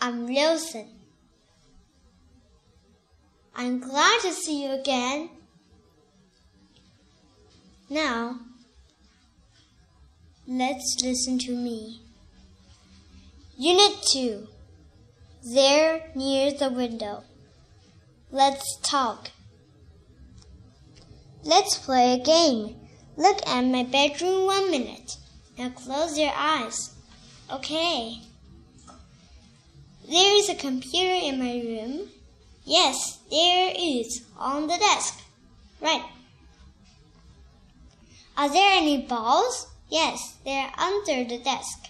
I'm Wilson. I'm glad to see you again. Now, let's listen to me. Unit 2. They're near the window. Let's talk. Let's play a game. Look at my bedroom one minute. Now close your eyes. Okay. There is a computer in my room. Yes, there is on the desk. Right. Are there any balls? Yes, they're under the desk.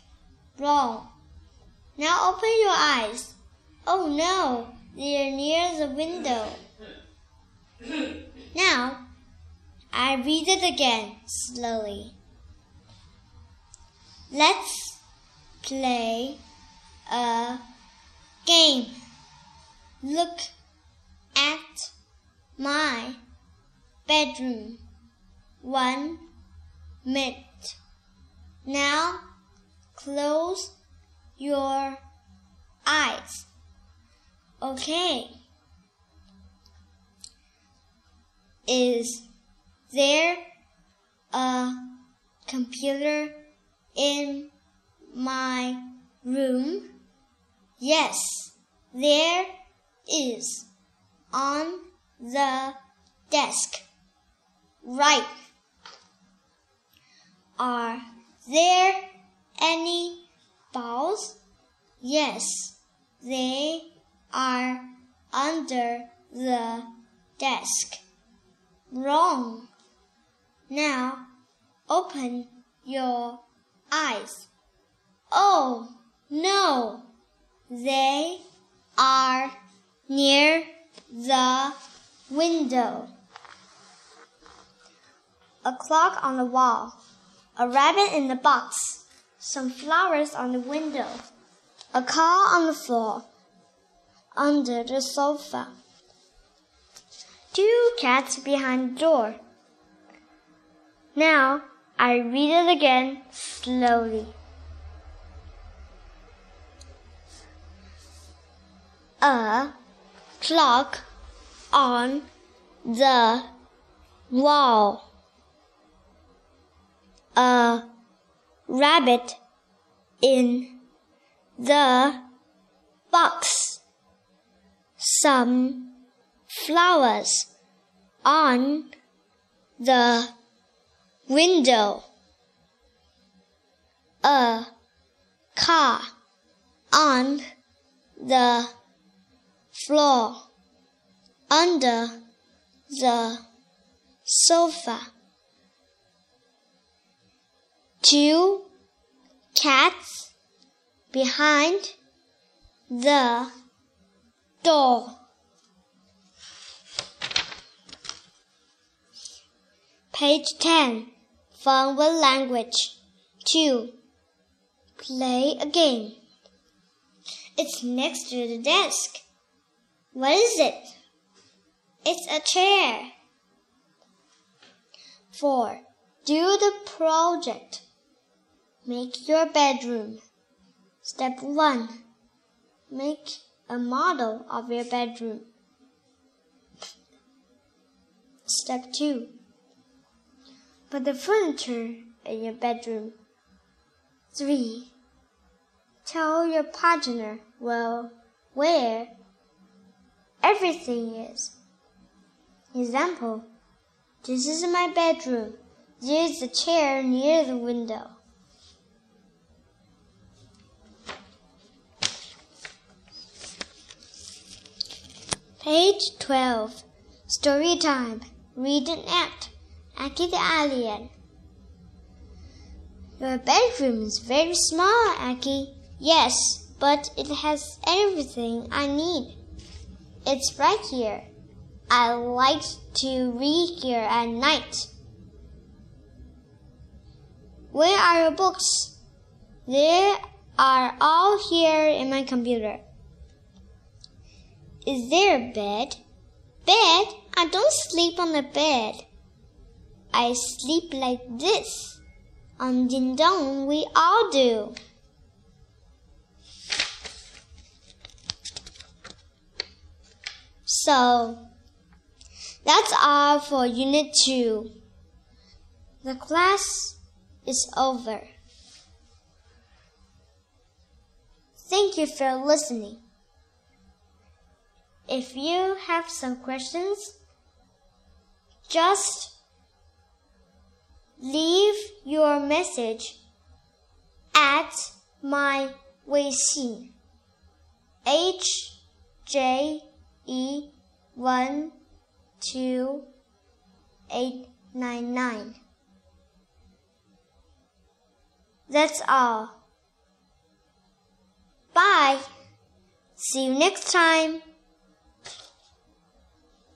Wrong. Now open your eyes. Oh no, they're near the window. Now, I read it again slowly. Let's play a game. Look at my bedroom. One minute. Now close your eyes. Okay. Is there a computer in my room? Yes, there is on the desk. Right. Are there any balls? Yes, they are under the desk. Wrong. Now open your eyes. Oh. They are near the window. A clock on the wall. A rabbit in the box. Some flowers on the window. A car on the floor. Under the sofa. Two cats behind the door. Now I read it again slowly. A clock on the wall. A rabbit in the box. Some flowers on the window. A car on the floor under the sofa. Two cats behind the door. Page 10. Fun with language. 2. Play a game. It's next to the desk. What is it? It's a chair. 4. Do the project. Make your bedroom. Step 1. Make a model of your bedroom. Step 2. Put the furniture in your bedroom. 3. Tell your partner, well, where everything is. Example This is my bedroom. There is a chair near the window. Page 12. Story time. Read and act. Aki the alien. Your bedroom is very small, Aki. Yes, but it has everything I need. It's right here. I like to read here at night. Where are your books? They are all here in my computer. Is there a bed? Bed? I don't sleep on the bed. I sleep like this. On Ding Dong, we all do. So that's all for Unit 2. The class is over. Thank you for listening. If you have some questions, just leave your message at my 微信 h j e one two eight nine nine. That's all. Bye. See you next time.